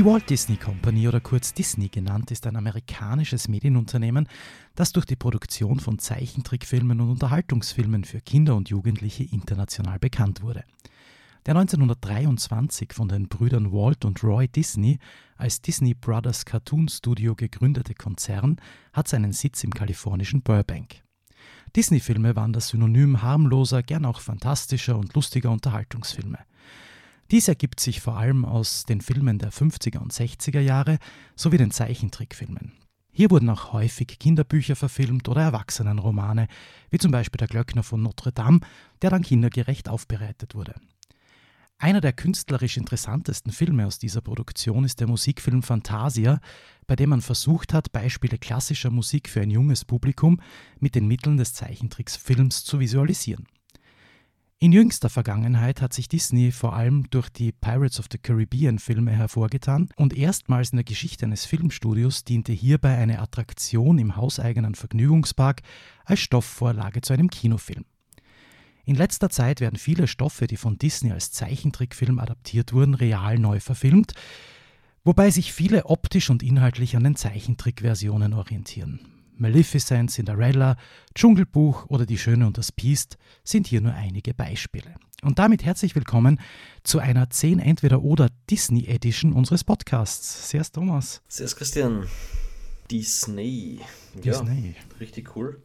Die Walt Disney Company oder kurz Disney genannt ist ein amerikanisches Medienunternehmen, das durch die Produktion von Zeichentrickfilmen und Unterhaltungsfilmen für Kinder und Jugendliche international bekannt wurde. Der 1923 von den Brüdern Walt und Roy Disney als Disney Brothers Cartoon Studio gegründete Konzern hat seinen Sitz im kalifornischen Burbank. Disney-Filme waren das Synonym harmloser, gern auch fantastischer und lustiger Unterhaltungsfilme. Dies ergibt sich vor allem aus den Filmen der 50er und 60er Jahre sowie den Zeichentrickfilmen. Hier wurden auch häufig Kinderbücher verfilmt oder Erwachsenenromane, wie zum Beispiel Der Glöckner von Notre Dame, der dann kindergerecht aufbereitet wurde. Einer der künstlerisch interessantesten Filme aus dieser Produktion ist der Musikfilm Fantasia, bei dem man versucht hat, Beispiele klassischer Musik für ein junges Publikum mit den Mitteln des Zeichentricksfilms zu visualisieren. In jüngster Vergangenheit hat sich Disney vor allem durch die Pirates of the Caribbean Filme hervorgetan und erstmals in der Geschichte eines Filmstudios diente hierbei eine Attraktion im hauseigenen Vergnügungspark als Stoffvorlage zu einem Kinofilm. In letzter Zeit werden viele Stoffe, die von Disney als Zeichentrickfilm adaptiert wurden, real neu verfilmt, wobei sich viele optisch und inhaltlich an den Zeichentrickversionen orientieren. Maleficent, Cinderella, Dschungelbuch oder Die Schöne und das Biest sind hier nur einige Beispiele. Und damit herzlich willkommen zu einer 10 entweder oder Disney Edition unseres Podcasts. Servus Thomas. Servus Christian. Disney. Disney. Ja, richtig cool.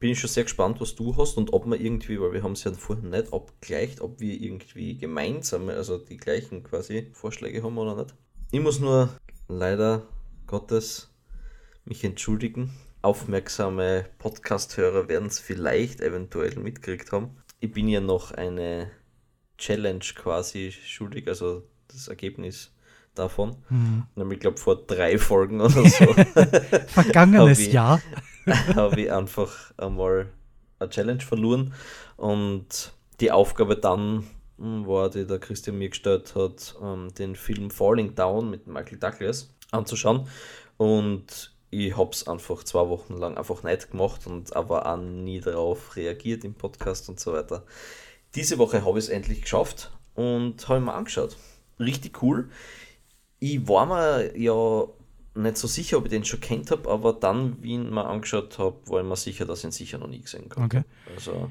Bin ich schon sehr gespannt, was du hast und ob wir irgendwie, weil wir haben es ja vorhin nicht abgleicht, ob wir irgendwie gemeinsam, also die gleichen quasi Vorschläge haben oder nicht. Ich muss nur leider Gottes mich entschuldigen aufmerksame Podcast-Hörer werden es vielleicht eventuell mitgekriegt haben. Ich bin ja noch eine Challenge quasi schuldig, also das Ergebnis davon. Mhm. Nämlich, ich glaube, vor drei Folgen oder so. Vergangenes ich, Jahr. habe ich einfach einmal eine Challenge verloren und die Aufgabe dann hm, war, die der Christian mir gestellt hat, ähm, den Film Falling Down mit Michael Douglas anzuschauen. Und ich habe es einfach zwei Wochen lang einfach nicht gemacht und aber auch nie darauf reagiert im Podcast und so weiter. Diese Woche habe ich es endlich geschafft und habe mir angeschaut. Richtig cool. Ich war mir ja nicht so sicher, ob ich den schon kennt habe, aber dann, wie ich ihn mal angeschaut habe, war ich mir sicher, dass ich ihn sicher noch nie gesehen habe. Okay. Also,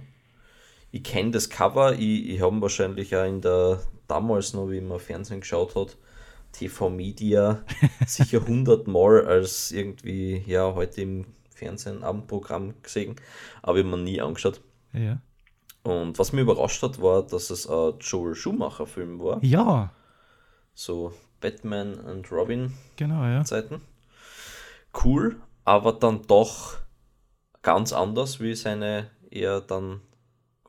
ich kenne das Cover, ich, ich habe ihn wahrscheinlich auch in der, damals noch, wie man Fernsehen geschaut hat, TV-Media sicher hundertmal als irgendwie, ja, heute im Fernsehen Abendprogramm gesehen, aber mir nie angeschaut. Ja. Und was mich überrascht hat, war, dass es ein Joel Schumacher-Film war. Ja. So Batman und Robin genau, ja. Zeiten. Cool, aber dann doch ganz anders wie seine eher dann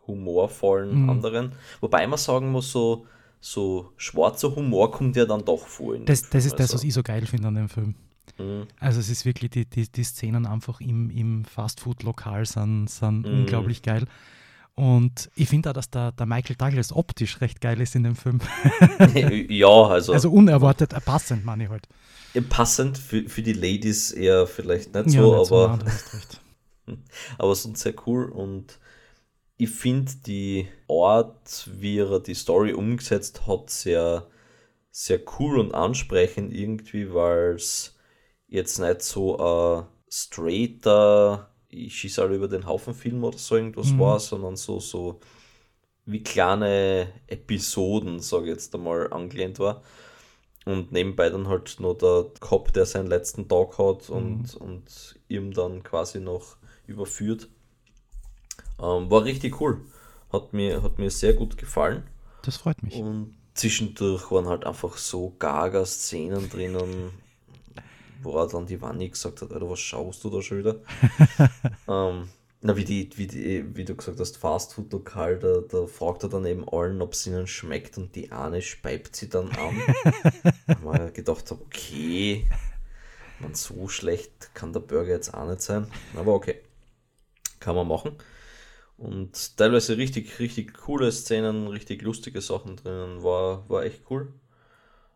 humorvollen mhm. anderen. Wobei man sagen muss, so so schwarzer Humor kommt ja dann doch vor. das, das ist das, also was ich so geil finde an dem Film. Mhm. Also es ist wirklich, die, die, die Szenen einfach im, im Fastfood-Lokal sind, sind mhm. unglaublich geil. Und ich finde auch, dass der, der Michael Douglas optisch recht geil ist in dem Film. ja, also. Also unerwartet, äh, passend, meine ich halt. passend für, für die Ladies eher vielleicht nicht so, ja, nicht aber. So, aber sonst sehr cool und ich finde die Art, wie er die Story umgesetzt hat, sehr, sehr cool und ansprechend irgendwie, weil es jetzt nicht so ein straighter, ich schieße alle über den Haufen Film oder so irgendwas mhm. war, sondern so, so wie kleine Episoden, sage ich jetzt einmal, angelehnt war. Und nebenbei dann halt noch der Cop, der seinen letzten Tag hat und, mhm. und ihm dann quasi noch überführt. Ähm, war richtig cool. Hat mir, hat mir sehr gut gefallen. Das freut mich. Und zwischendurch waren halt einfach so gaga Szenen drinnen, wo er dann die Wanni gesagt hat, Alter, was schaust du da schon wieder? ähm, na, wie, die, wie, die, wie du gesagt hast, Fastfood-Lokal, da, da fragt er dann eben allen, ob es ihnen schmeckt und die eine speibt sie dann an. habe ich gedacht, okay, man, so schlecht kann der Burger jetzt auch nicht sein. Aber okay, kann man machen. Und teilweise richtig, richtig coole Szenen, richtig lustige Sachen drinnen. War, war echt cool.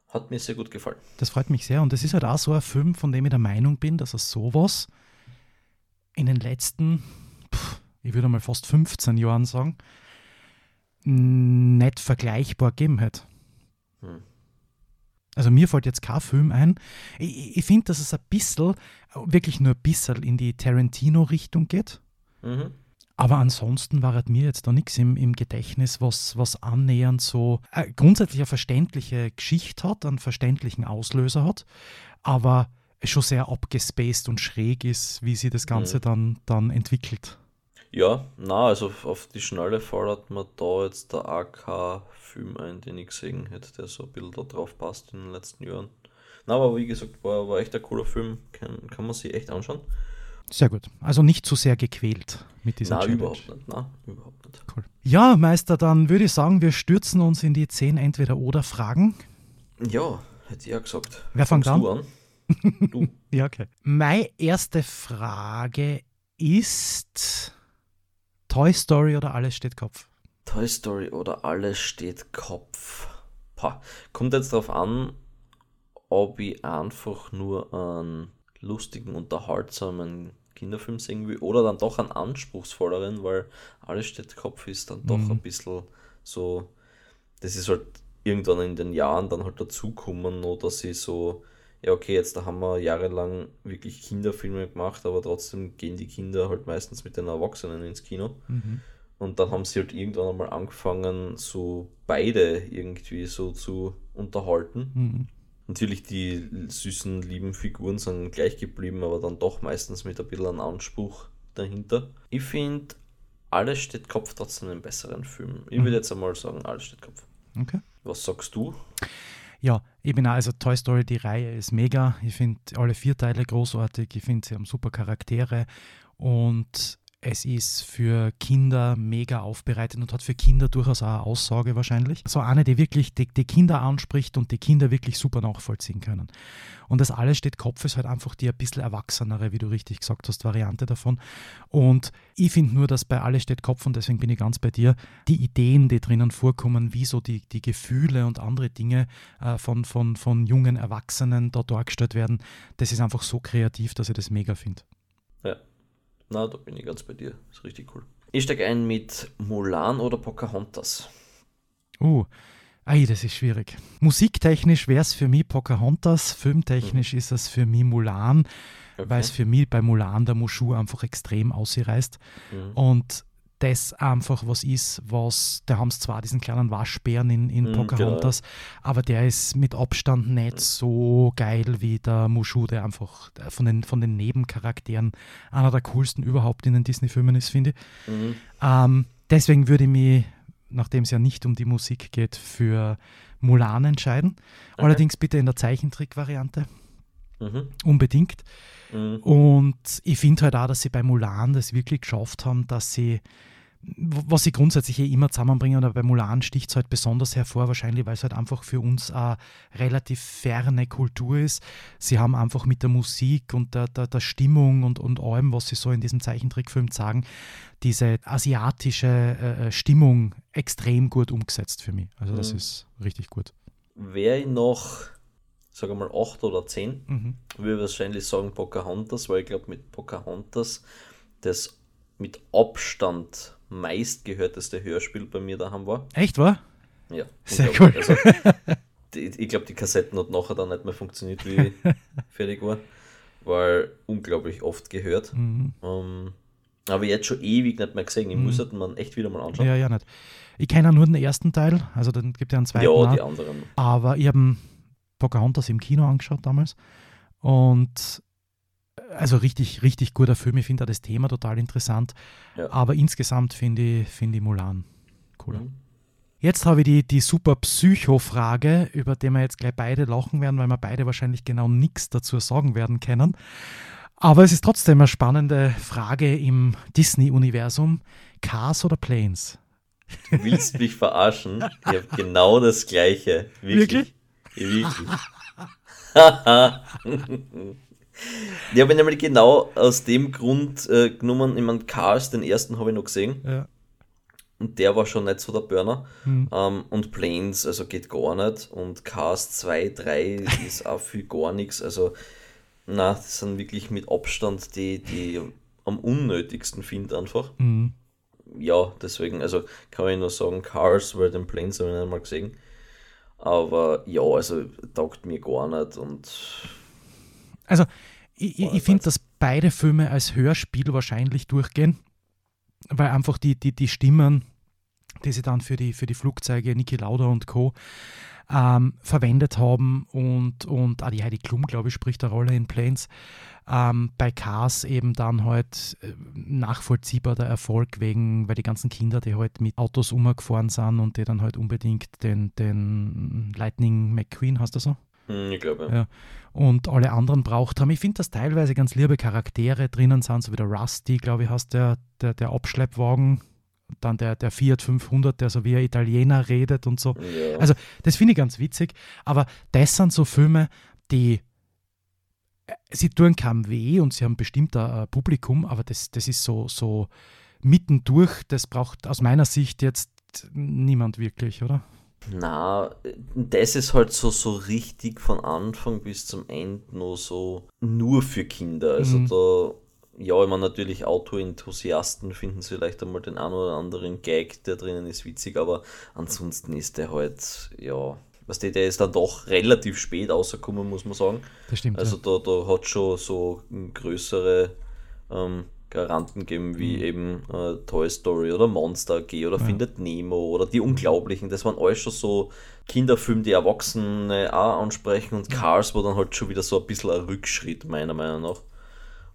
Hat mir sehr gut gefallen. Das freut mich sehr. Und es ist halt auch so ein Film, von dem ich der Meinung bin, dass er sowas in den letzten, ich würde mal fast 15 Jahren sagen, nicht vergleichbar gegeben hat. Hm. Also mir fällt jetzt kein Film ein. Ich, ich finde, dass es ein bisschen, wirklich nur ein bisschen in die Tarantino-Richtung geht. Mhm. Aber ansonsten war halt mir jetzt da nichts im, im Gedächtnis, was, was annähernd so äh, grundsätzlich eine verständliche Geschichte hat, einen verständlichen Auslöser hat, aber schon sehr abgespaced und schräg ist, wie sie das Ganze mhm. dann, dann entwickelt. Ja, na, also auf die Schnelle fordert man da jetzt der AK-Film ein, den ich gesehen hätte, der so ein bisschen da drauf passt in den letzten Jahren. Na, aber wie gesagt, war, war echt ein cooler Film, kann, kann man sich echt anschauen. Sehr gut. Also nicht zu sehr gequält mit dieser Nein, überhaupt nicht. Nein, überhaupt nicht. Cool. Ja, Meister, dann würde ich sagen, wir stürzen uns in die zehn Entweder-Oder-Fragen. Ja, hätte ich ja gesagt. Wer fängt an? Du an? Du. ja, okay. Meine erste Frage ist Toy Story oder Alles steht Kopf? Toy Story oder Alles steht Kopf. Pah. Kommt jetzt darauf an, ob ich einfach nur einen lustigen, unterhaltsamen Kinderfilm sehen will oder dann doch einen anspruchsvolleren, weil Alles steht Kopf ist dann doch mhm. ein bisschen so, das ist halt irgendwann in den Jahren dann halt dazukommen, oder dass sie so ja okay, jetzt da haben wir jahrelang wirklich Kinderfilme gemacht, aber trotzdem gehen die Kinder halt meistens mit den Erwachsenen ins Kino. Mhm. Und dann haben sie halt irgendwann einmal angefangen, so beide irgendwie so zu unterhalten. Mhm. Natürlich, die süßen, lieben Figuren sind gleich geblieben, aber dann doch meistens mit ein bisschen einem Anspruch dahinter. Ich finde, alles steht Kopf trotzdem einen besseren Film. Ich mhm. würde jetzt einmal sagen, alles steht Kopf. Okay. Was sagst du? Ja, ich bin auch, also Toy Story, die Reihe ist mega. Ich finde alle vier Teile großartig. Ich finde, sie haben super Charaktere und es ist für Kinder mega aufbereitet und hat für Kinder durchaus auch eine Aussage wahrscheinlich. So eine, die wirklich die, die, Kinder anspricht und die Kinder wirklich super nachvollziehen können. Und das alles steht Kopf ist halt einfach die ein bisschen erwachsenere, wie du richtig gesagt hast, Variante davon. Und ich finde nur, dass bei alles steht Kopf, und deswegen bin ich ganz bei dir, die Ideen, die drinnen vorkommen, wie so die, die Gefühle und andere Dinge äh, von, von, von jungen Erwachsenen da dargestellt werden, das ist einfach so kreativ, dass ich das mega finde. Na, da bin ich ganz bei dir. Ist richtig cool. Ich steige ein mit Mulan oder Pocahontas. Uh, ei, das ist schwierig. Musiktechnisch wäre es für mich Pocahontas, filmtechnisch mhm. ist es für mich Mulan, okay. weil es für mich bei Mulan der Mushu einfach extrem ausreißt. Mhm. Und das einfach was ist, was, da haben sie zwar diesen kleinen Waschbären in, in mm, Pocahontas, genau. aber der ist mit Abstand nicht so geil wie der Mushu, der einfach von den, von den Nebencharakteren einer der coolsten überhaupt in den Disney-Filmen ist, finde ich. Mhm. Ähm, deswegen würde ich mich, nachdem es ja nicht um die Musik geht, für Mulan entscheiden. Okay. Allerdings bitte in der Zeichentrick-Variante. Mhm. Unbedingt. Mhm. Und ich finde halt auch, dass sie bei Mulan das wirklich geschafft haben, dass sie was sie grundsätzlich eh immer zusammenbringen, aber bei Mulan sticht es halt besonders hervor, wahrscheinlich, weil es halt einfach für uns eine relativ ferne Kultur ist. Sie haben einfach mit der Musik und der, der, der Stimmung und, und allem, was sie so in diesem Zeichentrickfilm sagen, diese asiatische äh, äh Stimmung extrem gut umgesetzt für mich. Also das mhm. ist richtig gut. Wäre ich noch, sage mal, 8 oder 10, mhm. würde ich wahrscheinlich sagen Pocahontas, weil ich glaube, mit Pocahontas das mit Abstand meistgehörteste Hörspiel bei mir daheim war. Echt, war? Ja. Sehr cool. Also, die, ich glaube, die Kassetten hat nachher dann nicht mehr funktioniert, wie ich fertig war, weil unglaublich oft gehört. Mhm. Um, ähm, aber jetzt schon ewig nicht mehr gesehen. Ich mhm. muss halt man echt wieder mal anschauen. Ja, ja, nicht. Ich kenne nur den ersten Teil, also dann gibt es ja einen zweiten. Ja, die anderen. Aber ich habe Pocahontas im Kino angeschaut damals und also richtig, richtig guter Film. Ich finde das Thema total interessant. Ja. Aber insgesamt finde ich, find ich Mulan cooler. Mhm. Jetzt habe ich die, die super Psycho-Frage, über die wir jetzt gleich beide lachen werden, weil wir beide wahrscheinlich genau nichts dazu sagen werden können. Aber es ist trotzdem eine spannende Frage im Disney-Universum. Cars oder Planes? Du willst mich verarschen? Ich habe genau das Gleiche. Wirklich? Wirklich? Wirklich. Die habe ich nämlich genau aus dem Grund äh, genommen. Ich meine, Cars, den ersten habe ich noch gesehen. Ja. Und der war schon nicht so der Burner. Hm. Ähm, und Planes, also geht gar nicht. Und Cars 2, 3 ist auch viel gar nichts. Also, na, das sind wirklich mit Abstand die, die am unnötigsten finde einfach. Mhm. Ja, deswegen, also kann ich nur sagen, Cars, weil den Planes habe ich nicht mal gesehen. Aber ja, also taugt mir gar nicht und. Also, ich, ich finde, dass beide Filme als Hörspiel wahrscheinlich durchgehen, weil einfach die, die, die Stimmen, die sie dann für die, für die Flugzeuge, Niki Lauda und Co. Ähm, verwendet haben und, und ah, die Heidi Klum, glaube ich, spricht eine Rolle in Planes. Ähm, bei Cars eben dann halt äh, nachvollziehbar der Erfolg wegen, weil die ganzen Kinder, die halt mit Autos umgefahren sind und die dann halt unbedingt den, den Lightning McQueen, hast du so? Hm, ich glaube. Ja. Und alle anderen braucht haben. Ich finde, dass teilweise ganz liebe Charaktere drinnen sind, so wie der Rusty, glaube ich, hast der, der, der Abschleppwagen, dann der, der Fiat 500, der so wie ein Italiener redet und so. Ja. Also, das finde ich ganz witzig. Aber das sind so Filme, die äh, sie tun keinem weh und sie haben bestimmt ein Publikum, aber das, das ist so, so mittendurch, das braucht aus meiner Sicht jetzt niemand wirklich, oder? Na, das ist halt so, so richtig von Anfang bis zum Ende nur so nur für Kinder. Also mhm. da, ja, ich meine, natürlich Autoenthusiasten finden vielleicht einmal den einen oder anderen Gag, der drinnen ist, witzig, aber ansonsten ist der halt, ja, was der, der ist dann doch relativ spät rausgekommen, muss man sagen. Das stimmt. Also ja. da, da hat schon so größere ähm, Garanten geben, wie mhm. eben äh, Toy Story oder Monster AG oder ja. Findet Nemo oder Die Unglaublichen. Das waren alles schon so Kinderfilme, die Erwachsene auch ansprechen und Cars war dann halt schon wieder so ein bisschen ein Rückschritt, meiner Meinung nach.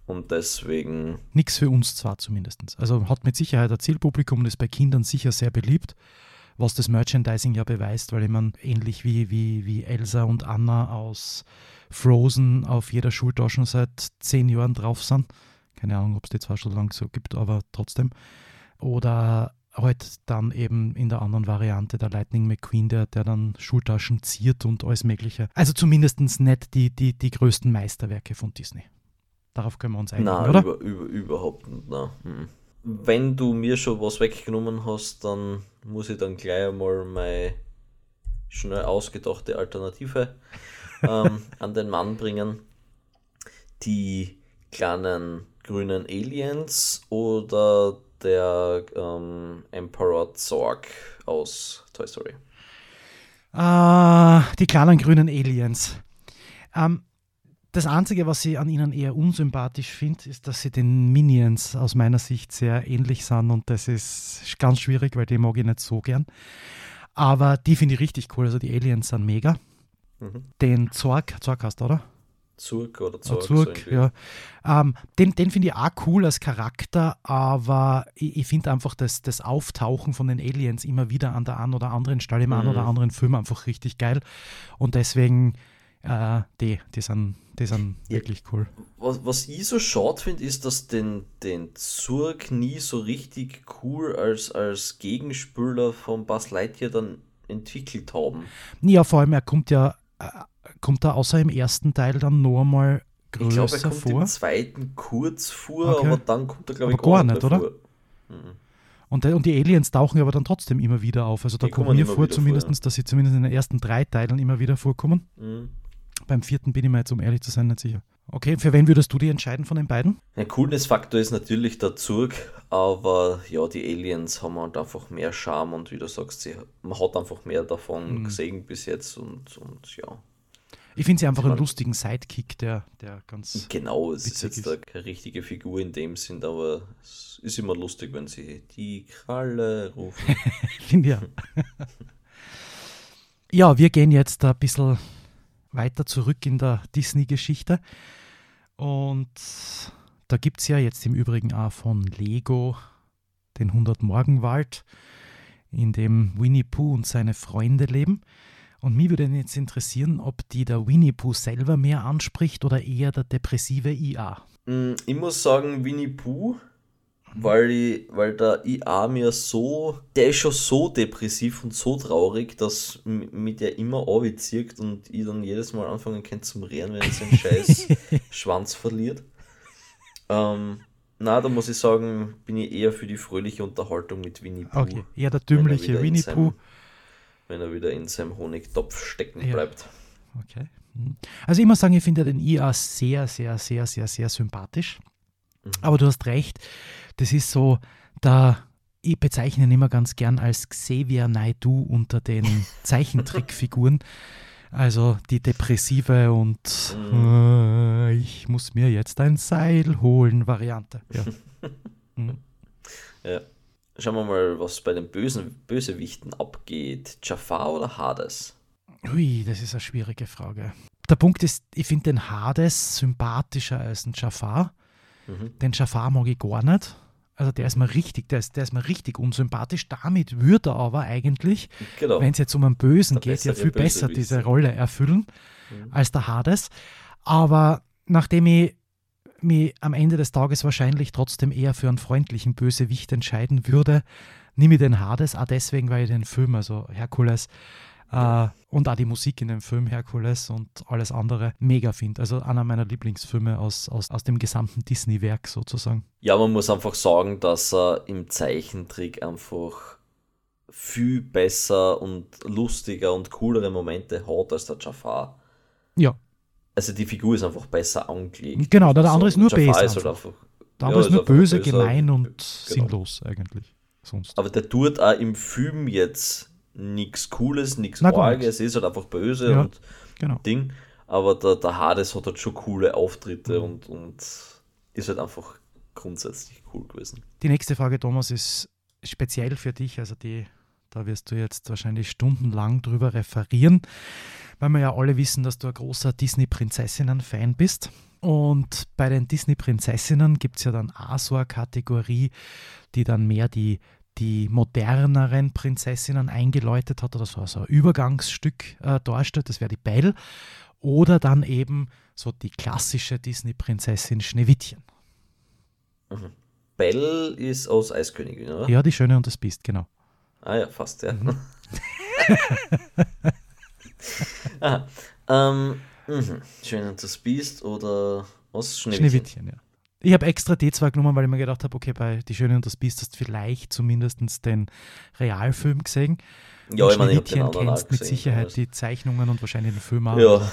Und deswegen. Nichts für uns zwar zumindest. Also hat mit Sicherheit ein Zielpublikum und ist bei Kindern sicher sehr beliebt, was das Merchandising ja beweist, weil ich meine, ähnlich wie, wie, wie Elsa und Anna aus Frozen auf jeder Schultasche seit zehn Jahren drauf sind keine Ahnung, ob es die zwar schon lange so gibt, aber trotzdem. Oder halt dann eben in der anderen Variante der Lightning McQueen, der, der dann Schultaschen ziert und alles Mögliche. Also zumindest nicht die, die, die größten Meisterwerke von Disney. Darauf können wir uns einigen, nein, oder? Über, über, überhaupt nicht. Nein. Hm. Wenn du mir schon was weggenommen hast, dann muss ich dann gleich einmal meine schnell ausgedachte Alternative ähm, an den Mann bringen. Die kleinen grünen Aliens oder der ähm, Emperor Zorg aus Toy Story? Uh, die kleinen grünen Aliens. Ähm, das Einzige, was ich an ihnen eher unsympathisch finde, ist, dass sie den Minions aus meiner Sicht sehr ähnlich sind und das ist ganz schwierig, weil die mag ich nicht so gern. Aber die finde ich richtig cool. Also die Aliens sind mega. Mhm. Den Zorg, Zorg hast du, oder? Zurg oder Zorg. Zurg, so ja. Ähm, den den finde ich auch cool als Charakter, aber ich, ich finde einfach das, das Auftauchen von den Aliens immer wieder an der einen oder anderen Stelle im mhm. einen oder anderen Film einfach richtig geil. Und deswegen, äh, die, die sind, die sind ja. wirklich cool. Was, was ich so schade finde, ist, dass den, den Zurg nie so richtig cool als, als Gegenspüler von Buzz Lightyear dann entwickelt haben. Ja, vor allem, er kommt ja äh, kommt er außer im ersten Teil dann noch einmal größer ich glaube, er kommt vor? im zweiten kurz vor, okay. aber dann kommt er, glaube ich, gar, gar nicht, oder? Mhm. Und, und, die Aliens tauchen aber dann trotzdem immer wieder auf. Also da die kommt mir vor, zumindest, vor, ja. dass sie zumindest in den ersten drei Teilen immer wieder vorkommen. Mhm. Beim vierten bin ich mir jetzt, um ehrlich zu sein, nicht sicher. Okay, für wen würdest du die entscheiden von den beiden? Ein Coolness-Faktor ist natürlich der Zurg, aber ja, die Aliens haben halt einfach mehr Charme und wie du sagst, sie, man hat einfach mehr davon mhm. gesehen bis jetzt und, und ja, ich finde sie einfach einen lustigen Sidekick, der, der ganz. Genau, es ist jetzt ist. keine richtige Figur in dem Sinn, aber es ist immer lustig, wenn sie die Kralle rufen. finde ja. ja, wir gehen jetzt ein bisschen weiter zurück in der Disney-Geschichte. Und da gibt es ja jetzt im Übrigen auch von Lego den 100 Morgenwald, in dem Winnie Pooh und seine Freunde leben. Und mich würde jetzt interessieren, ob die der Winnie Pooh selber mehr anspricht oder eher der depressive IA. Mm, ich muss sagen, Winnie Pooh, weil, ich, weil der IA mir so, der ist schon so depressiv und so traurig, dass mit der immer zieht und ich dann jedes Mal anfangen kann zum Rehren, wenn er seinen scheiß Schwanz verliert. Ähm, na, da muss ich sagen, bin ich eher für die fröhliche Unterhaltung mit Winnie Pooh. Okay, eher der dümmliche Winnie Pooh wenn er wieder in seinem Honigtopf stecken ja. bleibt. Okay. Mhm. Also ich muss sagen, ich finde den IA sehr, sehr, sehr, sehr, sehr sympathisch. Mhm. Aber du hast recht, das ist so der ich bezeichne ihn immer ganz gern als Xavier Naidoo unter den Zeichentrickfiguren. Also die depressive und mhm. äh, ich muss mir jetzt ein Seil holen Variante. Ja. Mhm. ja. Schauen wir mal, was bei den bösen Bösewichten abgeht. Jafar oder Hades? Ui, das ist eine schwierige Frage. Der Punkt ist, ich finde den Hades sympathischer als den Jafar. Mhm. Den Jafar mag ich gar nicht. Also der ist mir richtig, der ist, der ist mir richtig unsympathisch. Damit würde er aber eigentlich, genau. wenn es jetzt um einen Bösen der geht, ja viel besser diese Rolle erfüllen mhm. als der Hades. Aber nachdem ich mich am Ende des Tages wahrscheinlich trotzdem eher für einen freundlichen Bösewicht entscheiden würde, nehme ich den Hades, auch deswegen, weil ich den Film, also Herkules, äh, und auch die Musik in dem Film Herkules und alles andere mega finde. Also einer meiner Lieblingsfilme aus, aus, aus dem gesamten Disney-Werk sozusagen. Ja, man muss einfach sagen, dass er im Zeichentrick einfach viel besser und lustiger und coolere Momente hat als der Jafar. Ja. Also die Figur ist einfach besser angelegt. Genau, der, andere ist nur böse. Ist halt einfach, der andere ja, ist nur böse, böse, gemein und genau. sinnlos eigentlich. Sonst. Aber der tut auch im Film jetzt nichts Cooles, nichts Orges, ist halt einfach böse ja, und genau. Ding. Aber der, der Hades hat halt schon coole Auftritte mhm. und, und ist halt einfach grundsätzlich cool gewesen. Die nächste Frage, Thomas, ist speziell für dich, also die, da wirst du jetzt wahrscheinlich stundenlang drüber referieren, weil wir ja alle wissen, dass du ein großer Disney-Prinzessinnen-Fan bist. Und bei den Disney-Prinzessinnen gibt es ja dann auch so eine Kategorie, die dann mehr die die moderneren Prinzessinnen eingeläutet hat oder so, so ein Übergangsstück äh, darstellt, das wäre die Belle. Oder dann eben so die klassische Disney-Prinzessin Schneewittchen. Mhm. Belle ist aus Eiskönigin, oder? Ja, die Schöne und das Biest, genau. Ah ja, fast, ja. Mhm. ah, ähm, mh. Schöne und das Biest oder was? Schneewittchen, Schneewittchen ja. Ich habe extra die zwei genommen, weil ich mir gedacht habe, okay, bei Die Schöne und das Biest hast du vielleicht zumindest den Realfilm gesehen. Ja, und ich meine, ich habe den anderen kennst mit Sicherheit die Zeichnungen und wahrscheinlich den Film auch. Ja,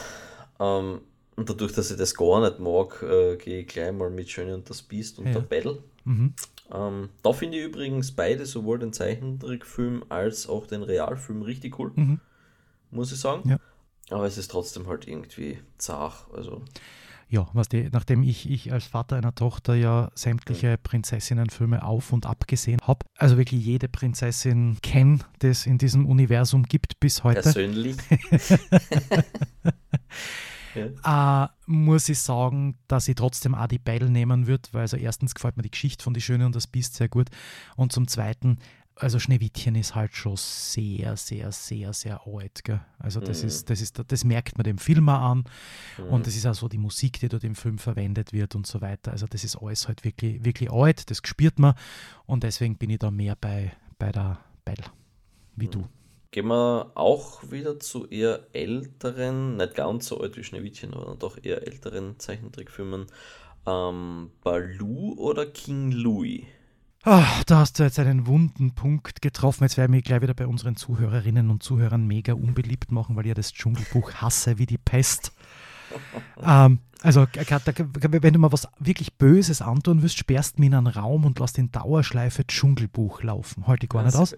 ähm, und dadurch, dass ich das gar nicht mag, äh, gehe ich gleich mal mit Schöne und das Biest und ja. der Battle. Mhm. Ähm, da finde ich übrigens beide, sowohl den Zeichentrickfilm als auch den Realfilm, richtig cool. Mhm. Muss ich sagen. Ja. Aber es ist trotzdem halt irgendwie zart. Also ja, was die, nachdem ich, ich als Vater einer Tochter ja sämtliche Prinzessinnenfilme auf und ab gesehen habe, also wirklich jede Prinzessin kenne, die es in diesem Universum gibt bis heute. Persönlich. ja. äh, muss ich sagen, dass ich trotzdem auch die Bell nehmen würde, weil also erstens gefällt mir die Geschichte von Die Schöne und das Biest sehr gut und zum Zweiten also Schneewittchen ist halt schon sehr, sehr, sehr, sehr alt. Gell? Also das mhm. ist, das ist, das merkt man dem Film auch an. Mhm. Und das ist auch so die Musik, die dort im Film verwendet wird und so weiter. Also das ist alles halt wirklich, wirklich alt, das spürt man. Und deswegen bin ich da mehr bei, bei der Bell, wie mhm. du. Gehen wir auch wieder zu eher älteren, nicht ganz so alt wie Schneewittchen, aber doch eher älteren Zeichentrickfilmen. Ähm, Baloo oder King Louis? Ach, da hast du jetzt einen wunden Punkt getroffen. Jetzt werde ich mich gleich wieder bei unseren Zuhörerinnen und Zuhörern mega unbeliebt machen, weil ich ja das Dschungelbuch hasse wie die Pest. ähm, also, wenn du mal was wirklich Böses antun willst, sperrst du mich in einen Raum und lässt in Dauerschleife Dschungelbuch laufen. Halte ich gar nicht aus.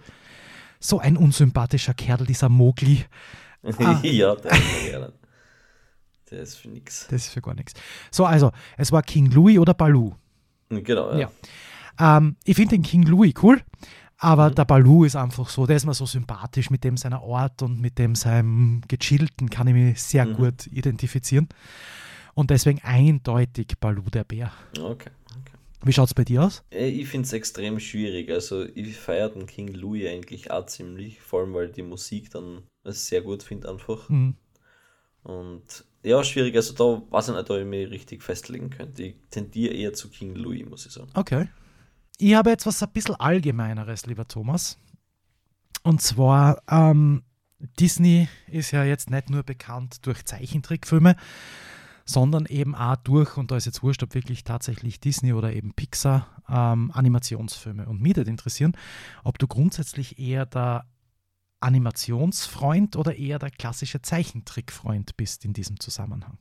So ein unsympathischer Kerl, dieser Mogli. Ah. ja, der ist, der ist für nichts. Das ist für gar nichts. So, also, es war King Louis oder Baloo? Genau, ja. ja. Ähm, ich finde den King Louis cool, aber mhm. der Baloo ist einfach so, der ist mir so sympathisch mit dem seiner Art und mit dem seinem Gechillten kann ich mich sehr mhm. gut identifizieren. Und deswegen eindeutig Baloo der Bär. Okay. Wie schaut es bei dir aus? Äh, ich finde es extrem schwierig. Also ich feiere den King Louis eigentlich auch ziemlich, vor allem weil die Musik dann sehr gut finde einfach. Mhm. Und ja, schwierig. Also da weiß ich nicht, ob ich mich richtig festlegen könnte. Ich tendiere eher zu King Louis, muss ich sagen. Okay. Ich habe jetzt was ein bisschen Allgemeineres, lieber Thomas. Und zwar, ähm, Disney ist ja jetzt nicht nur bekannt durch Zeichentrickfilme, sondern eben auch durch, und da ist jetzt wurscht, ob wirklich tatsächlich Disney oder eben Pixar, ähm, Animationsfilme. Und mich würde interessieren, ob du grundsätzlich eher der Animationsfreund oder eher der klassische Zeichentrickfreund bist in diesem Zusammenhang.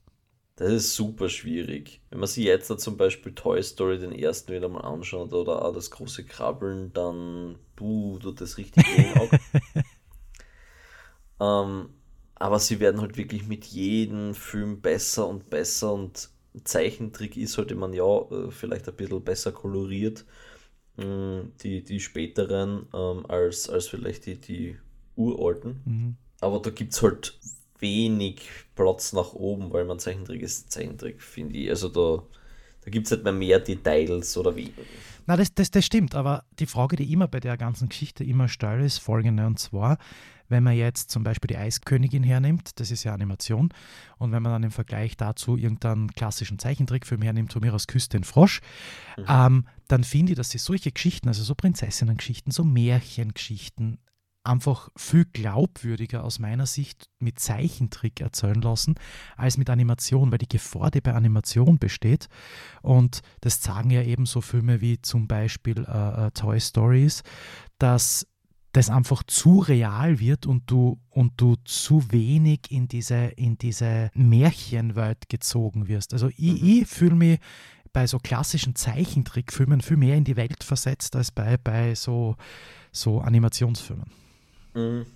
Das ist super schwierig. Wenn man sich jetzt zum Beispiel Toy Story den ersten wieder mal anschaut oder auch das große Krabbeln, dann buh, tut das richtig weh ähm, aber sie werden halt wirklich mit jedem Film besser und besser und Zeichentrick ist halt immer ja äh, vielleicht ein bisschen besser koloriert, mm, die, die späteren, ähm, als, als vielleicht die, die uralten. Mhm. Aber da gibt es halt wenig Platz nach oben, weil man Zeichentrick ist Zeichentrick, finde ich. Also da, da gibt es halt mehr, mehr Details oder wie. Na, das, das, das stimmt, aber die Frage, die immer bei der ganzen Geschichte immer steil ist, folgende, und zwar, wenn man jetzt zum Beispiel die Eiskönigin hernimmt, das ist ja Animation, und wenn man dann im Vergleich dazu irgendeinen klassischen Zeichentrickfilm hernimmt, von mir aus Küss den Frosch, mhm. ähm, dann finde ich, dass sie solche Geschichten, also so Prinzessinnen-Geschichten, so Märchengeschichten, einfach viel glaubwürdiger aus meiner Sicht mit Zeichentrick erzählen lassen, als mit Animation, weil die Gefahr, die bei Animation besteht, und das sagen ja eben so Filme wie zum Beispiel äh, äh, Toy Stories, dass das einfach zu real wird und du, und du zu wenig in diese, in diese Märchenwelt gezogen wirst. Also ich, mhm. ich fühle mich bei so klassischen Zeichentrickfilmen viel mehr in die Welt versetzt als bei, bei so, so Animationsfilmen. Mhm.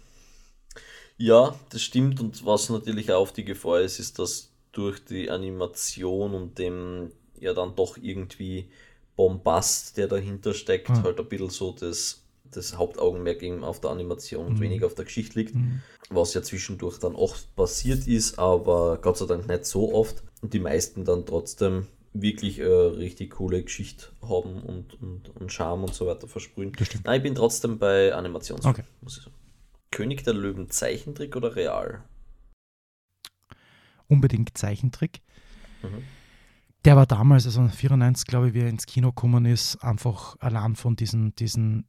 Ja, das stimmt. Und was natürlich auch die Gefahr ist, ist, dass durch die Animation und dem ja dann doch irgendwie Bombast, der dahinter steckt, mhm. halt ein bisschen so das, das Hauptaugenmerk eben auf der Animation und mhm. weniger auf der Geschichte liegt. Mhm. Was ja zwischendurch dann oft passiert ist, aber Gott sei Dank nicht so oft. Und die meisten dann trotzdem wirklich äh, richtig coole Geschichte haben und, und, und Charme und so weiter versprühen. Nein, ich bin trotzdem bei Animationsfilmen, okay. König der Löwen Zeichentrick oder real? Unbedingt Zeichentrick. Mhm. Der war damals, also 94, glaube ich, wie er ins Kino gekommen ist, einfach allein von diesen, diesen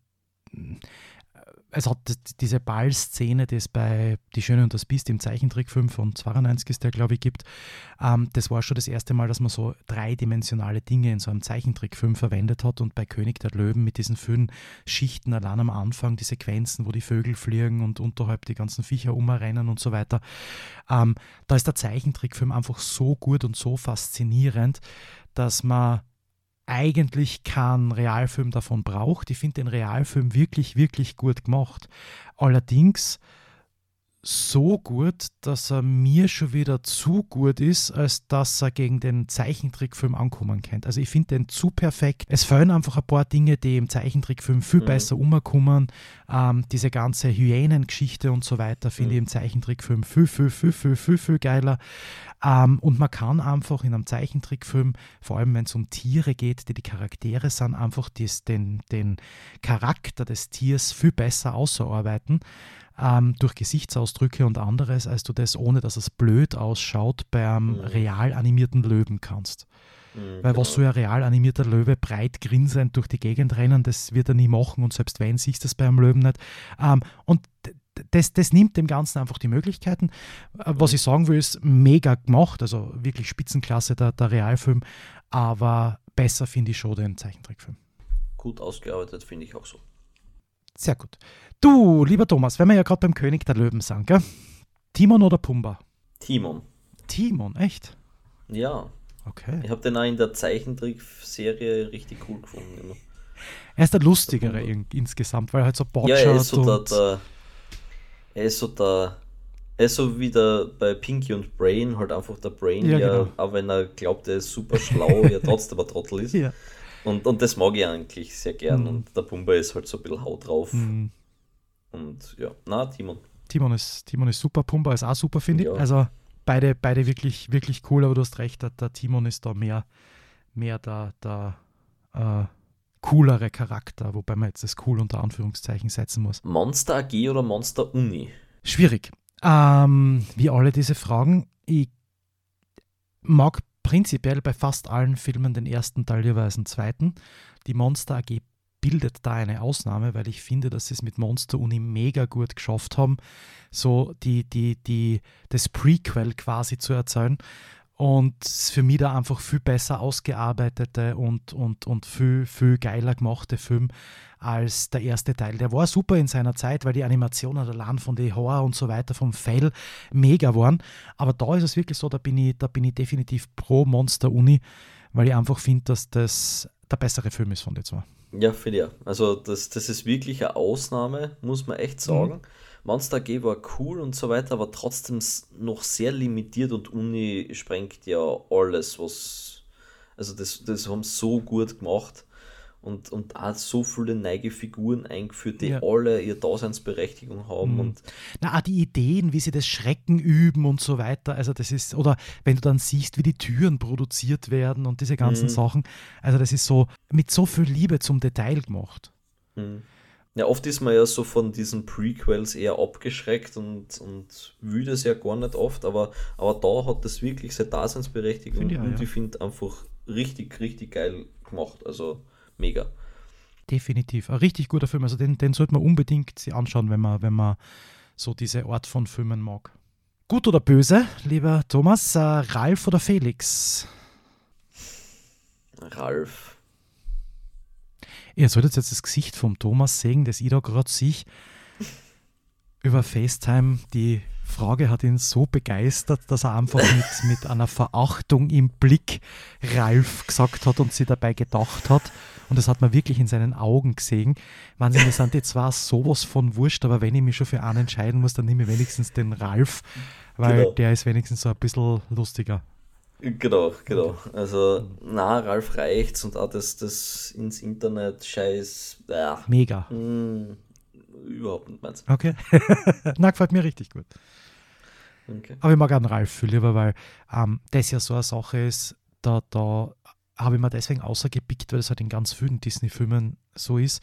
es hat diese Ballszene, die es bei Die Schöne und das Biest im Zeichentrickfilm von 92 ist, der glaube ich gibt, ähm, das war schon das erste Mal, dass man so dreidimensionale Dinge in so einem Zeichentrickfilm verwendet hat und bei König der Löwen mit diesen vielen Schichten allein am Anfang, die Sequenzen, wo die Vögel fliegen und unterhalb die ganzen Viecher umrennen und so weiter, ähm, da ist der Zeichentrickfilm einfach so gut und so faszinierend, dass man eigentlich keinen Realfilm davon braucht. Ich finde den Realfilm wirklich, wirklich gut gemacht. Allerdings so gut, dass er mir schon wieder zu gut ist, als dass er gegen den Zeichentrickfilm ankommen könnte. Also ich finde den zu perfekt. Es fehlen einfach ein paar Dinge, die im Zeichentrickfilm viel mhm. besser umkommen. Ähm, diese ganze Hyänengeschichte und so weiter finde mhm. ich im Zeichentrickfilm viel, viel, viel, viel, viel, viel geiler. Ähm, und man kann einfach in einem Zeichentrickfilm, vor allem wenn es um Tiere geht, die die Charaktere sind, einfach dies, den, den Charakter des Tiers viel besser ausarbeiten ähm, durch Gesichtsausdrücke und anderes, als du das, ohne dass es blöd ausschaut, beim mhm. real animierten Löwen kannst. Mhm, Weil was genau. so ein real animierter Löwe breit grinsend durch die Gegend rennen, das wird er nie machen und selbst wenn, siehst du das beim Löwen nicht. Ähm, und das, das nimmt dem Ganzen einfach die Möglichkeiten. Äh, was mhm. ich sagen will, ist mega gemacht, also wirklich Spitzenklasse der, der Realfilm, aber besser finde ich schon den Zeichentrickfilm. Gut ausgearbeitet, finde ich auch so. Sehr gut. Du, lieber Thomas, wenn wir ja gerade beim König der Löwen sind, gell? Timon oder Pumba? Timon. Timon, echt? Ja. Okay. Ich habe den auch in der Zeichentrickserie richtig cool gefunden. Immer. Er ist der lustigere der insgesamt, weil er halt so Botschert Ja, er ist so der, der, er ist so der er ist so wie der bei Pinky und Brain, halt einfach der Brain, ja, ja genau. auch wenn er glaubt, er ist super schlau, ja trotzdem ein Trottel ist. Ja. Und, und das mag ich eigentlich sehr gern. Mhm. Und der Pumba ist halt so ein bisschen Haut drauf. Mhm. Und ja, na, Timon. Timon ist, Timon ist super, Pumba ist auch super, finde ja. ich. Also beide, beide wirklich, wirklich cool, aber du hast recht, der, der Timon ist da mehr, mehr der, der äh, coolere Charakter, wobei man jetzt das cool unter Anführungszeichen setzen muss. Monster AG oder Monster Uni? Schwierig. Ähm, wie alle diese Fragen. Ich mag prinzipiell bei fast allen Filmen den ersten Teil jeweils den zweiten. Die Monster AG bildet da eine Ausnahme, weil ich finde, dass sie es mit Monster Uni mega gut geschafft haben, so die, die, die, das Prequel quasi zu erzählen. Und für mich da einfach viel besser ausgearbeitete und, und, und viel, viel geiler gemachte Film als der erste Teil. Der war super in seiner Zeit, weil die Animationen allein von den Horror und so weiter vom Fell mega waren. Aber da ist es wirklich so, da bin ich, da bin ich definitiv pro Monster Uni, weil ich einfach finde, dass das der bessere Film ist von den zwei. Ja, finde ich. Also das, das ist wirklich eine Ausnahme, muss man echt sagen. Mhm. Monster G war cool und so weiter, aber trotzdem noch sehr limitiert und Uni sprengt ja alles, was. Also das, das haben sie so gut gemacht und, und auch so viele neue Figuren eingeführt, die ja. alle ihre Daseinsberechtigung haben. Mhm. Und Na, auch die Ideen, wie sie das Schrecken üben und so weiter. Also das ist, oder wenn du dann siehst, wie die Türen produziert werden und diese ganzen mhm. Sachen. Also das ist so mit so viel Liebe zum Detail gemacht. Mhm. Ja, oft ist man ja so von diesen Prequels eher abgeschreckt und, und will das ja gar nicht oft, aber, aber da hat das wirklich seine Daseinsberechtigung find und ja. ich finde einfach richtig, richtig geil gemacht. Also mega. Definitiv. Ein richtig guter Film. Also den, den sollte man unbedingt sich anschauen, wenn man, wenn man so diese Art von Filmen mag. Gut oder böse, lieber Thomas? Äh, Ralf oder Felix? Ralf. Ihr solltet jetzt das Gesicht vom Thomas sehen, das ich da gerade sich über FaceTime. Die Frage hat ihn so begeistert, dass er einfach mit, mit einer Verachtung im Blick Ralf gesagt hat und sie dabei gedacht hat. Und das hat man wirklich in seinen Augen gesehen. Wahnsinn, mir sind jetzt zwar sowas von wurscht, aber wenn ich mich schon für einen entscheiden muss, dann nehme ich wenigstens den Ralf, weil genau. der ist wenigstens so ein bisschen lustiger. Genau, genau. Also, na, Ralf reicht's und auch das, das ins Internet scheiß. Äh, Mega. Mh, hm, überhaupt nicht meins. Okay. na, gefällt mir richtig gut. Okay. Aber ich mag den Ralf viel lieber, weil ähm, das ja so eine Sache ist, da, da habe ich mir deswegen außergepickt, weil es halt in ganz vielen Disney-Filmen so ist,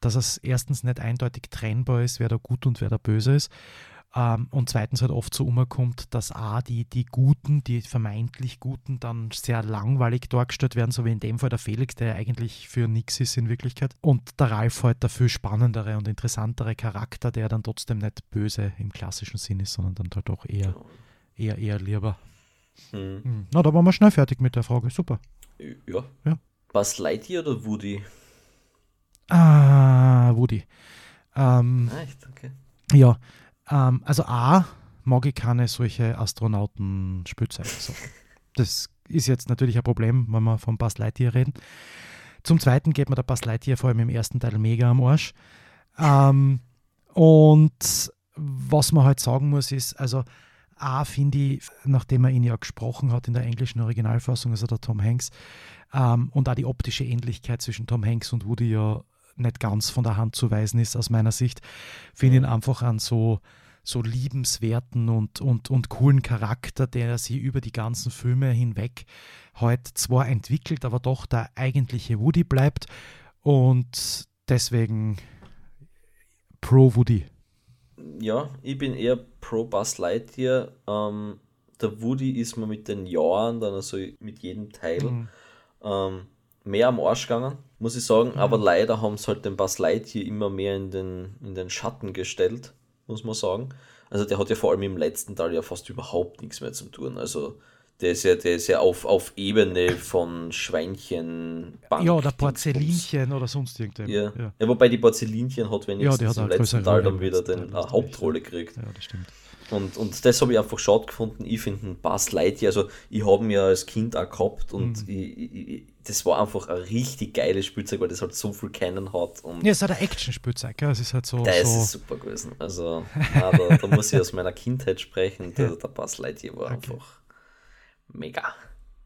dass es erstens nicht eindeutig trennbar ist, wer da gut und wer da böse ist. Ähm, und zweitens halt oft so umkommt, dass A, die, die Guten, die vermeintlich Guten, dann sehr langweilig dargestellt werden, so wie in dem Fall der Felix, der ja eigentlich für nichts ist in Wirklichkeit. Und der Ralf halt der viel spannendere und interessantere Charakter, der dann trotzdem nicht böse im klassischen Sinn ist, sondern dann halt auch eher, eher, eher lieber. Hm. Hm. Na, da waren wir schnell fertig mit der Frage. Super. Ja. ja. Buzz Lightyear oder Woody? Ah, Woody. Ähm, ah, Echt? Okay. Ja, ähm, also A, mag ich keine solche Astronauten-Spielzeuge. So. Das ist jetzt natürlich ein Problem, wenn wir von Buzz Lightyear reden. Zum Zweiten geht mir der Buzz Lightyear vor allem im ersten Teil mega am Arsch. Ähm, und was man halt sagen muss, ist, also A, finde ich, nachdem er ihn ja gesprochen hat in der englischen Originalfassung, also der Tom Hanks, ähm, und auch die optische Ähnlichkeit zwischen Tom Hanks und Woody ja nicht ganz von der Hand zu weisen ist, aus meiner Sicht, finde ich ihn einfach an so, so liebenswerten und, und, und coolen Charakter, der sie über die ganzen Filme hinweg heute zwar entwickelt, aber doch der eigentliche Woody bleibt. Und deswegen pro Woody. Ja, ich bin eher pro Buzz Lightyear. Ähm, der Woody ist mir mit den Jahren, dann also mit jedem Teil, mhm. ähm, mehr am Arsch gegangen muss ich sagen. Mhm. Aber leider haben sie halt den Buzz Lightyear immer mehr in den, in den Schatten gestellt, muss man sagen. Also der hat ja vor allem im letzten Teil ja fast überhaupt nichts mehr zu tun. Also der ist ja, der ist ja auf, auf Ebene von Schweinchen, Bank, Ja, oder Porzellinchen oder sonst irgendwas. Ja. ja. Ja. wobei die Porzellinchen hat wenigstens ja, im letzten Teil dann wieder die Hauptrolle gekriegt. Ja, das stimmt. Und, und das habe ich einfach schade gefunden. Ich finde Buzz Lightyear, also ich habe ihn ja als Kind auch gehabt und mhm. ich, ich, das war einfach ein richtig geiles Spielzeug, weil das halt so viel kennen hat. Und ja, es ist halt ein Action-Spielzeug, ja. es ist halt so. Das so ist super gewesen. Also, nein, da, da, muss ich aus meiner Kindheit sprechen. Der, der Buzz Lightyear war okay. einfach mega.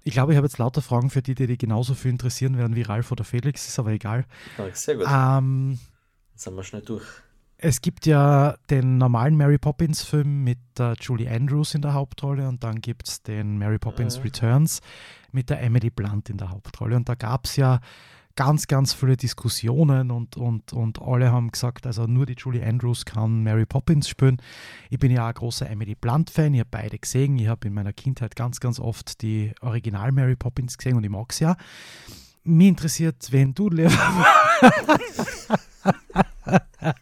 Ich glaube, ich habe jetzt lauter Fragen für die, die, die genauso viel interessieren werden wie Ralf oder Felix, ist aber egal. Ja, sehr gut. Ähm, Jetzt sind wir schnell durch. Es gibt ja den normalen Mary Poppins-Film mit äh, Julie Andrews in der Hauptrolle und dann gibt es den Mary Poppins ja. Returns mit der Emily Blunt in der Hauptrolle. Und da gab es ja ganz, ganz viele Diskussionen und, und, und alle haben gesagt, also nur die Julie Andrews kann Mary Poppins spielen. Ich bin ja ein großer Emily Blunt-Fan, ich habe beide gesehen. Ich habe in meiner Kindheit ganz, ganz oft die Original Mary Poppins gesehen und ich mag sie ja. Mich interessiert, wen du lieber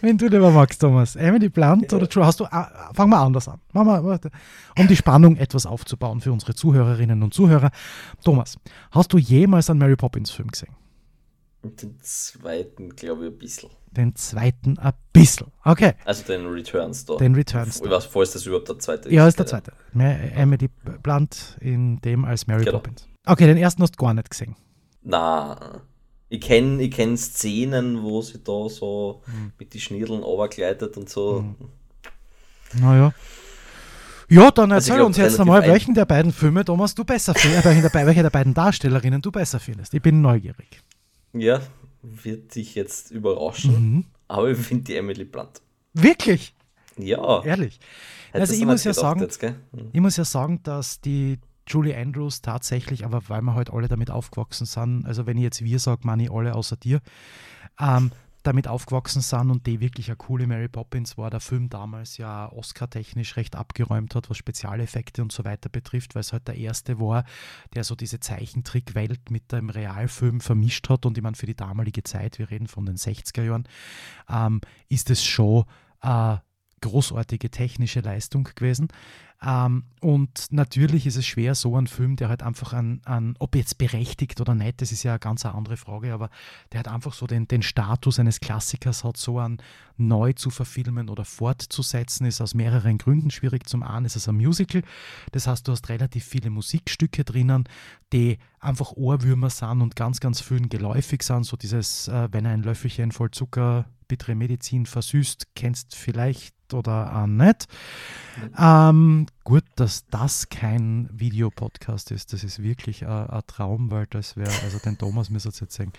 Wenn du lieber magst, Thomas. Emily Blunt ja. oder True? Hast du, äh, fangen wir anders an. Wir, um die Spannung etwas aufzubauen für unsere Zuhörerinnen und Zuhörer. Thomas, hast du jemals einen Mary Poppins Film gesehen? Den zweiten, glaube ich, ein bisschen. Den zweiten ein bisschen. Okay. Also den Returns da. Den Returns. Ich weiß, falls das überhaupt der zweite ist. Ja, ist der zweite. Emily Blunt in dem als Mary genau. Poppins. Okay, den ersten hast du gar nicht gesehen. Na, ich kenne ich kenn Szenen, wo sie da so hm. mit den Schnirdeln runtergleitet und so. Hm. Naja. Ja, dann also erzähl also uns jetzt einmal, welchen der beiden Filme, Thomas, du besser findest, welche der, welche der beiden Darstellerinnen du besser findest. Ich bin neugierig. Ja, wird dich jetzt überraschen, mhm. aber ich finde die Emily Blunt. Wirklich? Ja. Ehrlich. also ich muss ja sagen, jetzt, mhm. ich muss ja sagen, dass die Julie Andrews tatsächlich, aber weil wir halt alle damit aufgewachsen sind, also wenn ich jetzt wir sage, meine ich alle außer dir, ähm, damit aufgewachsen sind und die wirklich eine coole Mary Poppins war, der Film damals ja Oscar-technisch recht abgeräumt hat, was Spezialeffekte und so weiter betrifft, weil es halt der erste war, der so diese Zeichentrickwelt mit dem Realfilm vermischt hat. Und ich meine, für die damalige Zeit, wir reden von den 60er Jahren, ähm, ist es schon äh, großartige technische Leistung gewesen. Ähm, und natürlich ist es schwer, so ein Film, der halt einfach an, an, ob jetzt berechtigt oder nicht, das ist ja eine ganz andere Frage, aber der hat einfach so den, den Status eines Klassikers hat, so an neu zu verfilmen oder fortzusetzen, ist aus mehreren Gründen schwierig. Zum einen ist es ein Musical, das heißt, du hast relativ viele Musikstücke drinnen, die einfach Ohrwürmer sind und ganz, ganz vielen geläufig sind. So dieses, äh, wenn ein Löffelchen voll Zucker bittere Medizin versüßt, kennst vielleicht oder auch nicht. Ähm, gut, dass das kein Videopodcast ist, das ist wirklich ein Traum, weil das wäre, also den Thomas müsste jetzt sehen.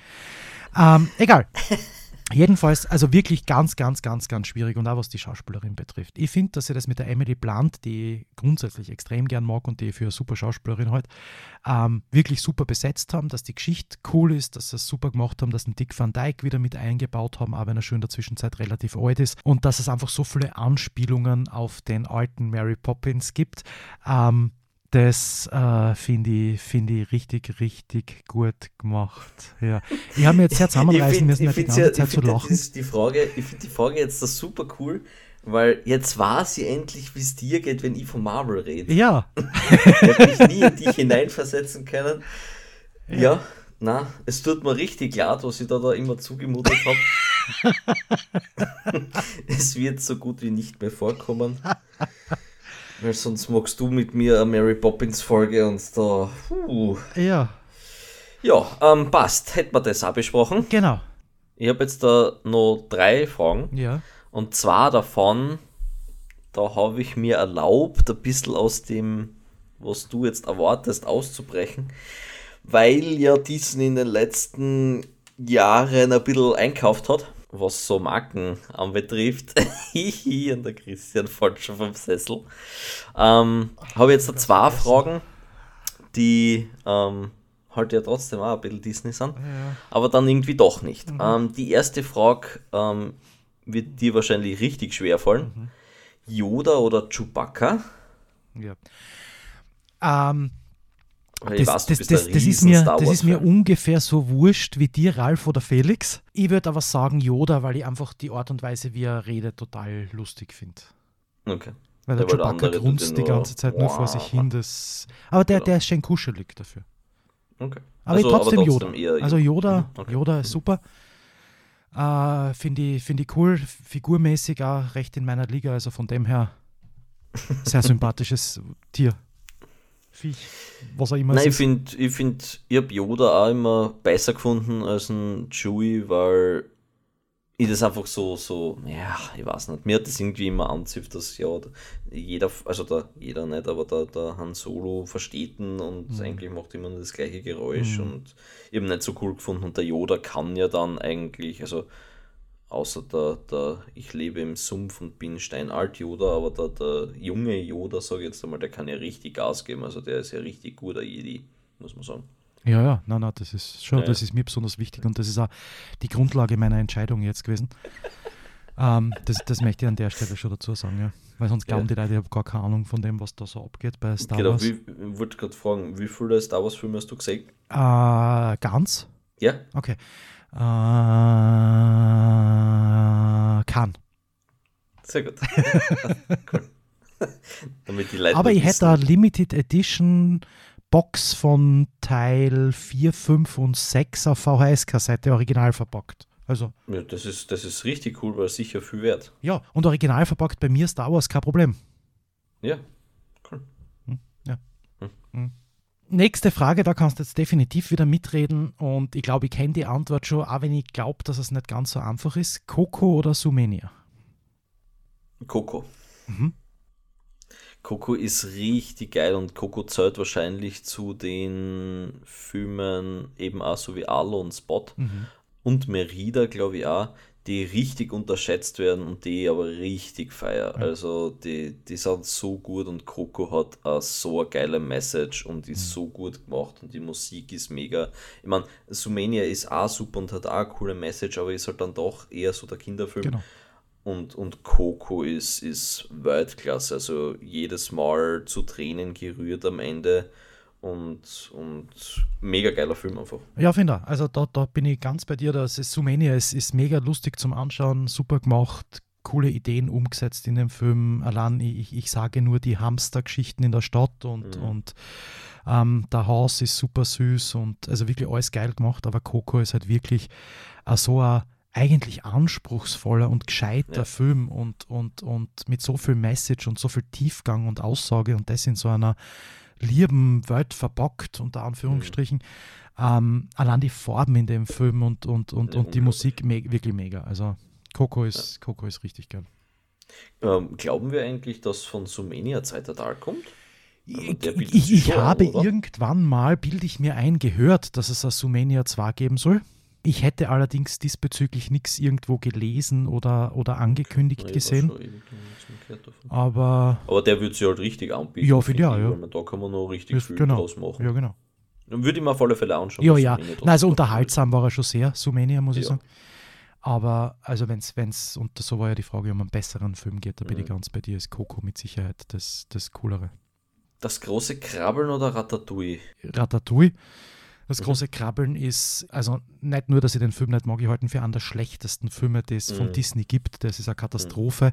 Ähm, egal. Jedenfalls, also wirklich ganz, ganz, ganz, ganz schwierig und auch was die Schauspielerin betrifft. Ich finde, dass sie das mit der Emily Blunt, die ich grundsätzlich extrem gern mag und die ich für eine super Schauspielerin halt, ähm, wirklich super besetzt haben, dass die Geschichte cool ist, dass sie es super gemacht haben, dass ein Dick Van Dyke wieder mit eingebaut haben, auch wenn er schon in der Zwischenzeit relativ alt ist und dass es einfach so viele Anspielungen auf den alten Mary Poppins gibt. Ähm, das äh, finde ich, find ich richtig, richtig gut gemacht. Ja. Ich habe mir jetzt sehr zusammenreißen müssen, die ganze ja, Zeit zu lachen. Das die Frage, ich finde die Frage jetzt das super cool, weil jetzt weiß ich endlich, wie es dir geht, wenn ich von Marvel rede. Ja. ich habe mich nie in dich hineinversetzen können. Ja, ja na, es tut mir richtig leid, was ich da, da immer zugemutet habe. es wird so gut wie nicht mehr vorkommen. Weil sonst magst du mit mir eine Mary Poppins Folge und da. Uh. Ja. Ja, ähm, passt. Hätten wir das auch besprochen. Genau. Ich habe jetzt da noch drei Fragen. Ja. Und zwar davon, da habe ich mir erlaubt, ein bisschen aus dem, was du jetzt erwartest, auszubrechen. Weil ja diesen in den letzten Jahren ein bisschen einkauft hat was so Marken anbetrifft. Hihi, und der Christian fällt schon vom Sessel. Ähm, Habe jetzt da zwei Fragen, die ähm, halt ja trotzdem auch ein bisschen Disney sind, ja. aber dann irgendwie doch nicht. Mhm. Ähm, die erste Frage ähm, wird dir wahrscheinlich richtig schwer fallen. Mhm. Yoda oder Chewbacca? Ja. Ähm, das, weiß, das, das, das, ist mir, das ist mir ungefähr so wurscht wie dir, Ralf oder Felix. Ich würde aber sagen Yoda, weil ich einfach die Art und Weise, wie er redet, total lustig finde. Okay. Weil der, der Chewbacca grunzt die ganze Zeit wow. nur vor sich hin. Das, aber der, genau. der ist schön kuschelig dafür. Okay. Aber also, trotzdem, aber trotzdem Yoda. Also Yoda, mhm, okay. Yoda ist super. Äh, finde ich, find ich cool, figurmäßig auch recht in meiner Liga, also von dem her sehr sympathisches Tier. Viech, was er immer Nein, ich finde, ich, find, ich habe Yoda auch immer besser gefunden als ein Chewie, weil ich das einfach so, so, ja, ich weiß nicht, mir hat das irgendwie immer anzipft, dass ja, jeder, also da, jeder nicht, aber der, der Han Solo versteht ihn und mhm. eigentlich macht immer nur das gleiche Geräusch mhm. und ich habe nicht so cool gefunden und der Yoda kann ja dann eigentlich, also außer der, der ich lebe im Sumpf und bin steinalt Yoda, aber der, der junge Yoda, sage ich jetzt einmal, der kann ja richtig Gas geben. Also der ist ja richtig guter Jedi, muss man sagen. Ja, ja, nein, nein, das ist schon, ja, das ist mir besonders wichtig und das ist auch die Grundlage meiner Entscheidung jetzt gewesen. ähm, das, das möchte ich an der Stelle schon dazu sagen, ja. Weil sonst glauben ja. die Leute, ich habe gar keine Ahnung von dem, was da so abgeht bei Star genau, Wars. Wie, ich wollte gerade fragen, wie viele Star Wars Filme hast du gesehen? Äh, ganz? Ja. Okay. Kann. Sehr gut. cool. Damit die Leute Aber ich hätte eine Limited Edition Box von Teil 4, 5 und 6 auf VHS-Kassette original verpackt. Also, ja, das ist, das ist richtig cool, weil sicher viel wert. Ja, und original verpackt bei mir Star Wars kein Problem. Ja, cool. Hm, ja. Hm. Hm. Nächste Frage, da kannst du jetzt definitiv wieder mitreden und ich glaube, ich kenne die Antwort schon, auch wenn ich glaube, dass es nicht ganz so einfach ist. Coco oder Sumenia? Coco. Mhm. Coco ist richtig geil und Coco zählt wahrscheinlich zu den Filmen eben auch so wie Arlo und Spot mhm. und Merida, glaube ich auch, die richtig unterschätzt werden und die aber richtig feier. Ja. Also die, die sind so gut und Coco hat a so eine geile Message und ist mhm. so gut gemacht und die Musik ist mega. Ich meine, Sumenia ist auch super und hat auch eine coole Message, aber ist halt dann doch eher so der Kinderfilm. Genau. Und, und Coco ist, ist Weltklasse. Also jedes Mal zu Tränen gerührt am Ende. Und, und mega geiler Film einfach. Ja, finde ich. Also da, da bin ich ganz bei dir. Das ist Sumenia ist, ist mega lustig zum Anschauen, super gemacht, coole Ideen umgesetzt in dem Film. Allein, ich, ich sage nur die Hamstergeschichten in der Stadt und, mhm. und ähm, der Haus ist super süß und also wirklich alles geil gemacht, aber Coco ist halt wirklich äh, so ein eigentlich anspruchsvoller und gescheiter ja. Film und, und, und mit so viel Message und so viel Tiefgang und Aussage und das in so einer lieben Welt verpackt, unter Anführungsstrichen. Mhm. Ähm, allein die Farben in dem Film und, und, und, und die Musik me wirklich mega. Also Coco ist, ja. Coco ist richtig geil. Ähm, glauben wir eigentlich, dass von Sumenia Zeit der Dark kommt? Ich, ich, ich habe oder? irgendwann mal, bilde ich mir ein, gehört, dass es ein Sumenia 2 geben soll. Ich hätte allerdings diesbezüglich nichts irgendwo gelesen oder, oder angekündigt ja, gesehen. Aber, aber der würde sich halt richtig anbieten. Ja, für ja, ja. Da kann man noch richtig viel genau. draus machen. Ja, genau. Dann würde ich mir auf alle Fälle anschauen. Ja, ja. Nein, also unterhaltsam war er schon sehr, Sumenia, muss ja. ich sagen. Aber also wenn es, und so war ja die Frage, um einen besseren Film geht, da bin mhm. ich ganz bei dir, ist Coco mit Sicherheit das, das Coolere. Das große Krabbeln oder Ratatouille? Ratatouille. Das mhm. große Krabbeln ist, also nicht nur, dass ich den Film nicht mag, ich halte ihn für einen der schlechtesten Filme, die es mhm. von Disney gibt. Das ist eine Katastrophe,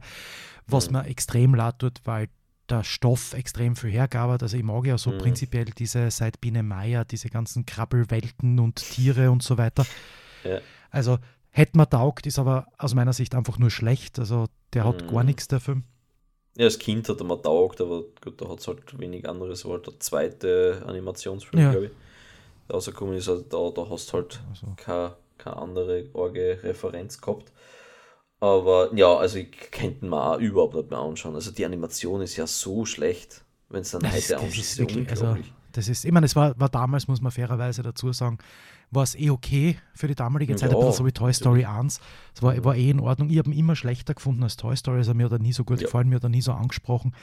was mhm. mir extrem leid tut, weil der Stoff extrem viel hergab. Also ich mag ja so mhm. prinzipiell diese seit Biene Meier, diese ganzen Krabbelwelten und Tiere und so weiter. Ja. Also hätte man taugt, ist aber aus meiner Sicht einfach nur schlecht. Also der hat gar mhm. nichts, der Film. Ja, als Kind hat er mir taugt, aber gut, da hat es halt wenig anderes. War halt der zweite Animationsfilm, ja. glaube ich rausgekommen ist, also da, da hast du halt also. keine, keine andere Orge-Referenz gehabt. Aber ja, also ich könnte mir auch überhaupt nicht mehr anschauen. Also die Animation ist ja so schlecht, wenn es dann das, heute anschaut. Also, das ist, ich meine, es war, war damals, muss man fairerweise dazu sagen, war es eh okay für die damalige Zeit, ja, ein bisschen so wie Toy Story 1. Es war, war eh in Ordnung. Ich habe ihn immer schlechter gefunden als Toy Story, also mir hat er nie so gut ja. gefallen, mir hat er nie so angesprochen.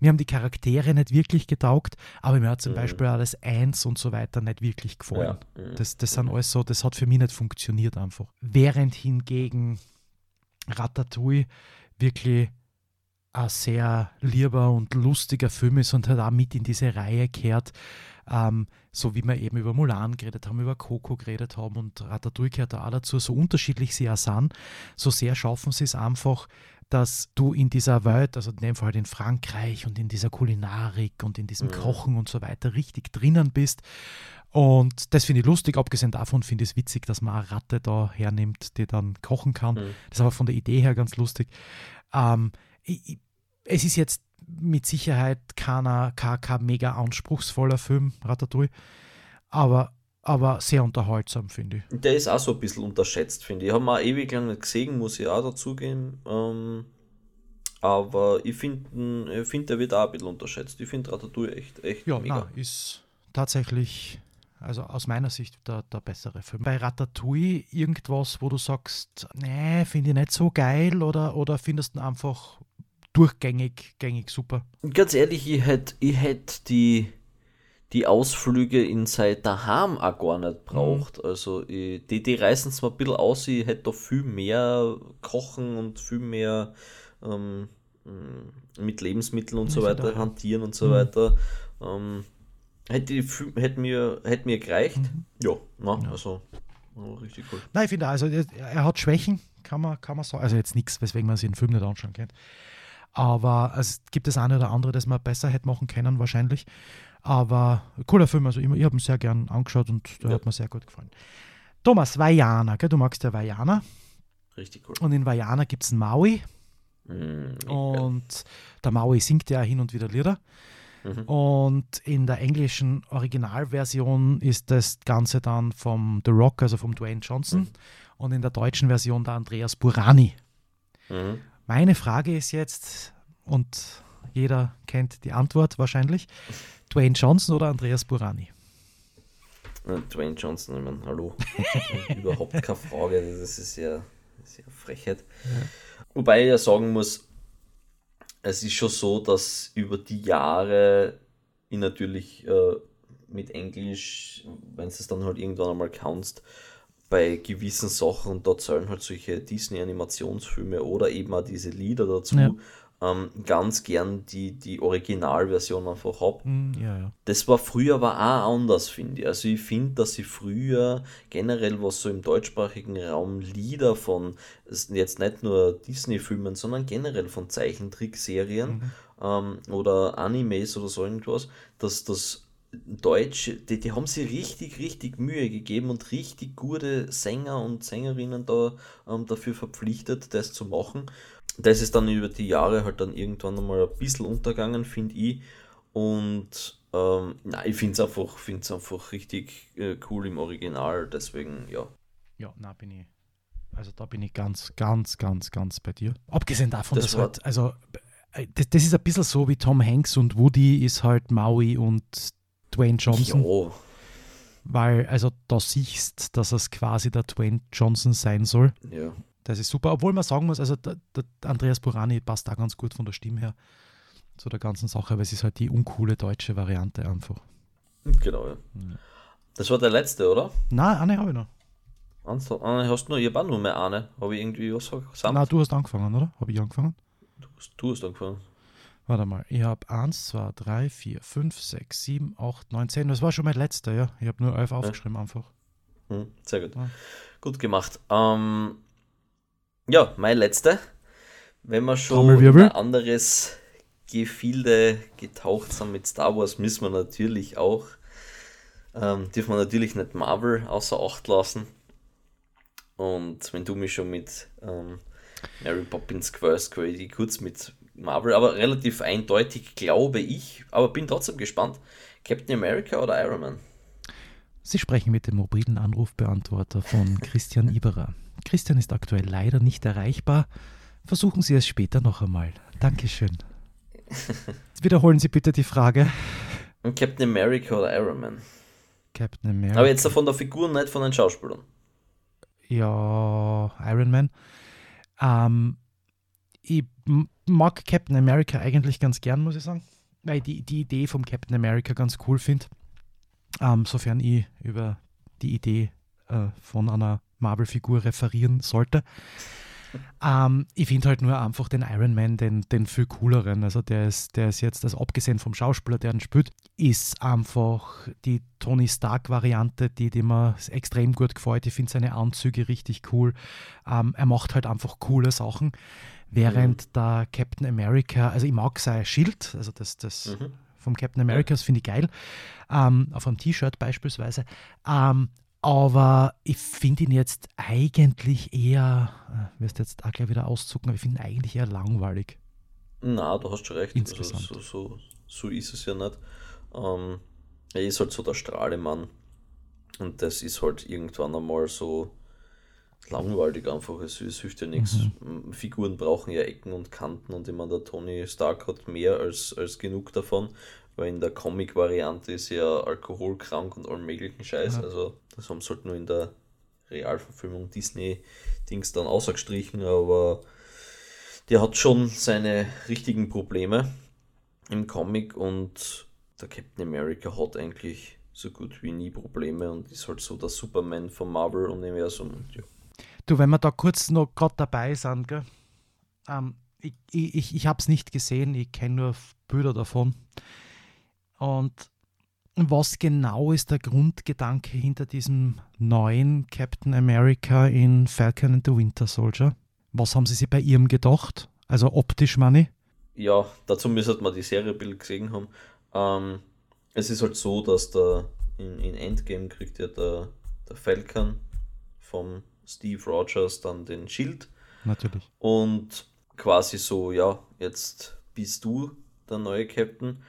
Mir haben die Charaktere nicht wirklich getaugt, aber mir hat zum mhm. Beispiel das 1 und so weiter nicht wirklich gefallen. Ja. Mhm. Das, das sind alles so, das hat für mich nicht funktioniert einfach. Während hingegen Ratatouille wirklich ein sehr lieber und lustiger Film ist und halt auch mit in diese Reihe kehrt, ähm, so wie wir eben über Mulan geredet haben, über Coco geredet haben und Ratatouille gehört da auch dazu, so unterschiedlich sie auch sind, so sehr schaffen sie es einfach, dass du in dieser Welt, also in dem Fall halt in Frankreich und in dieser Kulinarik und in diesem mhm. Kochen und so weiter richtig drinnen bist. Und das finde ich lustig. Abgesehen davon finde ich es witzig, dass man eine Ratte da hernimmt, die dann kochen kann. Mhm. Das ist aber von der Idee her ganz lustig. Ähm, ich, es ist jetzt mit Sicherheit keiner, kein, kein mega anspruchsvoller Film, Ratatouille, aber, aber sehr unterhaltsam, finde ich. Der ist auch so ein bisschen unterschätzt, finde ich. Ich habe mal ewig lang nicht gesehen, muss ich auch dazugeben. Ähm, aber ich finde, find, der wird auch ein bisschen unterschätzt. Ich finde Ratatouille echt, echt ja, mega. Ja, ist tatsächlich, also aus meiner Sicht, der, der bessere Film. Bei Ratatouille irgendwas, wo du sagst, nee, finde ich nicht so geil oder, oder findest du einfach durchgängig gängig super. Ganz ehrlich, ich hätte ich hätt die, die Ausflüge in sein daheim auch gar nicht braucht. Mhm. Also ich, die, die reißen es mal ein bisschen aus, ich hätte da viel mehr kochen und viel mehr ähm, mit Lebensmitteln und ich so weiter da, hantieren und so mhm. weiter. Ähm, hätte, hätte, mir, hätte mir gereicht. Mhm. Ja, na, ja, also richtig cool. Nein, ich finde, also er hat Schwächen, kann man, kann man sagen. Also jetzt nichts, weswegen man sich den Film nicht anschauen kann. Aber es gibt das eine oder andere, das man besser hätte machen können, wahrscheinlich. Aber cooler Film, also ich, ich habe ihn sehr gern angeschaut und der ja. hat mir sehr gut gefallen. Thomas, Vajana, gell? du magst ja Vajana. Richtig cool. Und in Vajana gibt es einen Maui. Mm, und der Maui singt ja hin und wieder Lieder. Mhm. Und in der englischen Originalversion ist das Ganze dann vom The Rock, also vom Dwayne Johnson. Mhm. Und in der deutschen Version der Andreas Burani. Meine Frage ist jetzt, und jeder kennt die Antwort wahrscheinlich, Dwayne Johnson oder Andreas Burani? Dwayne Johnson, ich meine, hallo. Überhaupt keine Frage, das ist ja, sehr Frechheit. Ja. Wobei ich ja sagen muss, es ist schon so, dass über die Jahre ich natürlich äh, mit Englisch, wenn du es dann halt irgendwann einmal kannst, bei gewissen Sachen, und da zählen halt solche Disney-Animationsfilme oder eben auch diese Lieder dazu, ja ähm, ganz gern die, die Originalversion einfach habe. Mm, ja, ja. Das war früher aber auch anders, finde ich. Also ich finde, dass ich früher generell, was so im deutschsprachigen Raum Lieder von, jetzt nicht nur Disney-Filmen, sondern generell von Zeichentrickserien mhm. ähm, oder Animes oder so irgendwas, dass das Deutsch, die, die haben sich richtig, richtig Mühe gegeben und richtig gute Sänger und Sängerinnen da ähm, dafür verpflichtet, das zu machen das ist dann über die Jahre halt dann irgendwann einmal ein bisschen untergegangen, finde ich. Und ähm, nein, ich finde es einfach, find's einfach richtig äh, cool im Original, deswegen ja. Ja, na bin ich. Also da bin ich ganz, ganz, ganz, ganz bei dir. Abgesehen davon, das dass halt, also äh, das, das, ist ein bisschen so wie Tom Hanks und Woody ist halt Maui und Dwayne Johnson. Ja. Weil, also da siehst, dass es quasi der Dwayne Johnson sein soll. Ja. Das ist super, obwohl man sagen muss, also der, der Andreas Burani passt da ganz gut von der Stimme her zu der ganzen Sache, weil es ist halt die uncoole deutsche Variante einfach. Genau, ja. ja. Das war der letzte, oder? Nein, eine habe ich noch. Eine hast du noch, ich habe auch nur mehr eine. Habe ich irgendwie was gesagt? Nein, du hast angefangen, oder? Habe ich angefangen? Du hast, du hast angefangen. Warte mal, ich habe 1, 2, 3, 4, 5, 6, 7, 8, 9, 10. Das war schon mein letzter, ja. Ich habe nur 11 aufgeschrieben ja. einfach. Hm, sehr gut. Ja. Gut gemacht. Ähm, ja, mein letzter. Wenn wir schon in ein anderes Gefilde getaucht sind mit Star Wars, müssen wir natürlich auch, ähm, dürfen wir natürlich nicht Marvel außer Acht lassen. Und wenn du mich schon mit ähm, Mary Poppins quasi quasi kurz mit Marvel, aber relativ eindeutig, glaube ich, aber bin trotzdem gespannt. Captain America oder Iron Man? Sie sprechen mit dem mobilen Anrufbeantworter von Christian Iberer. Christian ist aktuell leider nicht erreichbar. Versuchen Sie es später noch einmal. Dankeschön. Wiederholen Sie bitte die Frage. Captain America oder Iron Man? Captain America. Aber jetzt von der Figur, nicht von den Schauspielern. Ja, Iron Man. Ähm, ich mag Captain America eigentlich ganz gern, muss ich sagen. Weil ich die, die Idee vom Captain America ganz cool finde. Ähm, sofern ich über die Idee äh, von einer Marvel-Figur referieren sollte. Ähm, ich finde halt nur einfach den Iron Man den, den viel cooleren. Also der ist, der ist jetzt, also abgesehen vom Schauspieler, der ihn spielt, ist einfach die Tony Stark-Variante, die, die mir extrem gut gefällt. Ich finde seine Anzüge richtig cool. Ähm, er macht halt einfach coole Sachen. Während mhm. der Captain America, also ich mag sein Schild, also das, das mhm. vom Captain America, das finde ich geil. Ähm, auf einem T-Shirt beispielsweise. Ähm, aber ich finde ihn jetzt eigentlich eher, äh, wirst jetzt auch gleich wieder auszucken, aber ich finde ihn eigentlich eher langweilig. Na, du hast schon recht. Also Insgesamt. Also, so, so, so ist es ja nicht. Ähm, er ist halt so der Strahlemann. Und das ist halt irgendwann einmal so langweilig einfach. Es, es hilft ja nichts. Mhm. Figuren brauchen ja Ecken und Kanten und ich meine, der Tony Stark hat mehr als, als genug davon. Weil in der Comic-Variante ist ja alkoholkrank und allen möglichen Scheiß. Ja. Also das haben sie halt nur in der Realverfilmung Disney-Dings dann ausgestrichen, aber der hat schon seine richtigen Probleme im Comic und der Captain America hat eigentlich so gut wie nie Probleme und ist halt so der Superman vom Marvel-Universum. Ja. Du, wenn wir da kurz noch gerade dabei sind, gell? Ähm, ich, ich, ich habe es nicht gesehen, ich kenne nur Bilder davon. Und was genau ist der Grundgedanke hinter diesem neuen Captain America in Falcon and the Winter Soldier? Was haben Sie sich bei ihrem gedacht? Also optisch, meine Ja, dazu müsste man die Seriebild gesehen haben. Ähm, es ist halt so, dass der in, in Endgame kriegt ja der, der Falcon vom Steve Rogers dann den Schild. Natürlich. Und quasi so, ja, jetzt bist du der neue Captain.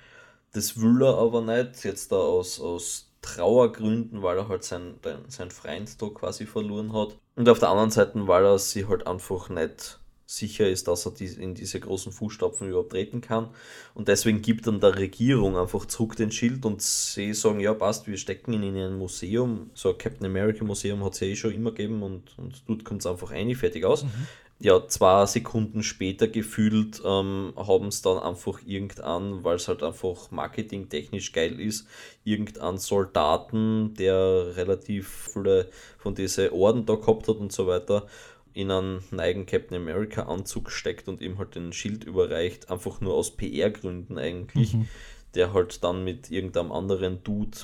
Das will er aber nicht, jetzt da aus, aus Trauergründen, weil er halt sein, sein Freund da quasi verloren hat. Und auf der anderen Seite, weil er sich halt einfach nicht sicher ist, dass er in diese großen Fußstapfen überhaupt treten kann. Und deswegen gibt dann der Regierung einfach zurück den Schild und sie sagen, ja passt, wir stecken ihn in ein Museum. So ein Captain America Museum hat es eh schon immer gegeben und, und dort kommt es einfach ein, fertig aus. Mhm. Ja, zwei Sekunden später gefühlt ähm, haben es dann einfach irgendein, weil es halt einfach marketingtechnisch geil ist, irgendein Soldaten, der relativ viele von diesen Orden da gehabt hat und so weiter, in einen neigen Captain America Anzug steckt und ihm halt den Schild überreicht, einfach nur aus PR-Gründen eigentlich, mhm. der halt dann mit irgendeinem anderen Dude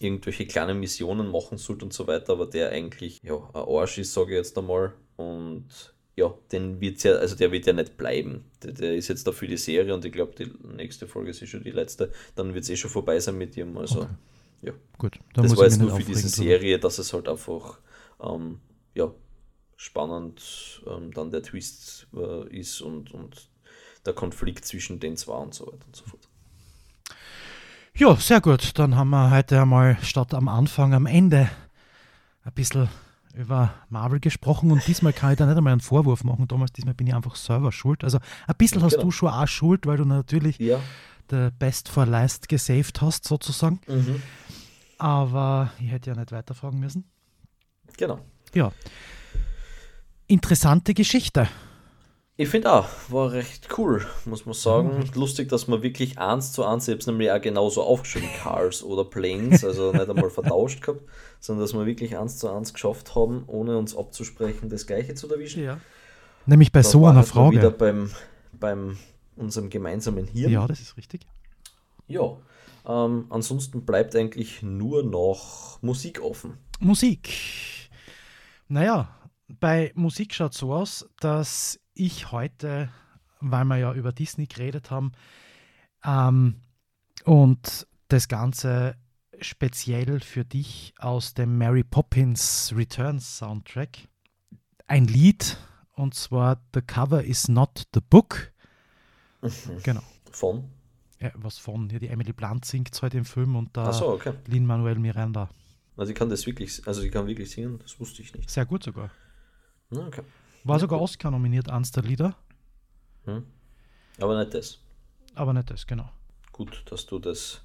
irgendwelche kleinen Missionen machen sollte und so weiter, aber der eigentlich ja ein Arsch ist, sage ich jetzt einmal. Und ja, den wird's ja, also der wird ja nicht bleiben. Der, der ist jetzt dafür die Serie und ich glaube, die nächste Folge ist eh schon die letzte, dann wird es eh schon vorbei sein mit ihm. Also okay. ja. Gut. das war jetzt nur für diese Serie, dass es halt einfach ähm, ja, spannend ähm, dann der Twist äh, ist und, und der Konflikt zwischen den zwei und so weiter und so fort. Ja, sehr gut. Dann haben wir heute einmal statt am Anfang, am Ende ein bisschen über Marvel gesprochen und diesmal kann ich da nicht einmal einen Vorwurf machen, Thomas. Diesmal bin ich einfach selber schuld. Also ein bisschen hast genau. du schon auch Schuld, weil du natürlich ja. der Best for Last gesaved hast, sozusagen. Mhm. Aber ich hätte ja nicht weiterfragen müssen. Genau. Ja interessante Geschichte. Ich finde auch, war recht cool, muss man sagen. Mhm. Lustig, dass man wirklich eins zu eins, ich habe es nämlich auch genauso aufgeschrieben, Cars oder Planes, also nicht einmal vertauscht gehabt, sondern dass wir wirklich eins zu eins geschafft haben, ohne uns abzusprechen, das Gleiche zu erwischen. Ja. Nämlich bei da so einer Frage. Wieder beim, beim unserem gemeinsamen Hirn. Ja, das ist richtig. Ja, ähm, ansonsten bleibt eigentlich nur noch Musik offen. Musik. Naja, bei Musik schaut es so aus, dass ich heute, weil wir ja über Disney geredet haben, ähm, und das Ganze speziell für dich aus dem Mary Poppins Returns Soundtrack ein Lied und zwar The Cover is Not the Book. Mhm. Genau. Von? Ja, was von? Ja, die Emily Blunt singt heute halt im Film und da so, okay. Lin Manuel Miranda. Also sie kann das wirklich, also sie kann wirklich singen, das wusste ich nicht. Sehr gut sogar. Okay. War sogar Oscar nominiert, eins der Lieder. Hm. Aber nicht das. Aber nicht das, genau. Gut, dass du das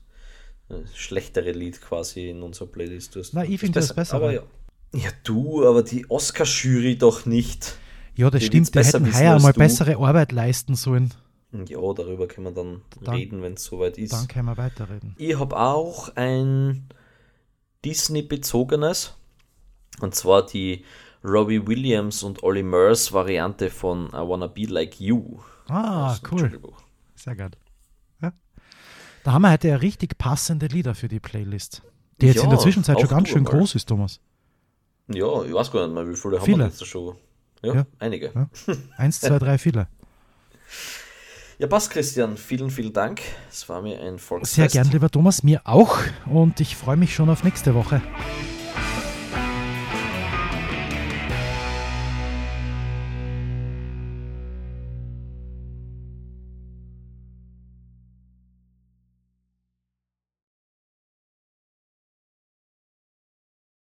äh, schlechtere Lied quasi in unserer Playlist hast. Nein, ich finde das besser. Aber ja. ja, du, aber die Oscar-Jury doch nicht. Ja, das die stimmt. Die hätten heuer mal bessere Arbeit leisten sollen. Ja, darüber können wir dann, dann reden, wenn es soweit ist. Dann können wir weiterreden. Ich habe auch ein Disney-bezogenes. Und zwar die Robbie Williams und Olly Murs Variante von I Wanna Be Like You. Ah, cool. Sehr geil. Ja. Da haben wir heute ja richtig passende Lieder für die Playlist. Die jetzt ja, in der Zwischenzeit schon ganz schön mal. groß ist, Thomas. Ja, ich weiß gar nicht mehr, wie viele, viele. haben wir jetzt schon. Ja, ja. einige. Eins, zwei, drei, viele. Ja, passt, Christian. Vielen, vielen Dank. Es war mir ein Volksfest. Sehr gern, lieber Thomas. Mir auch. Und ich freue mich schon auf nächste Woche.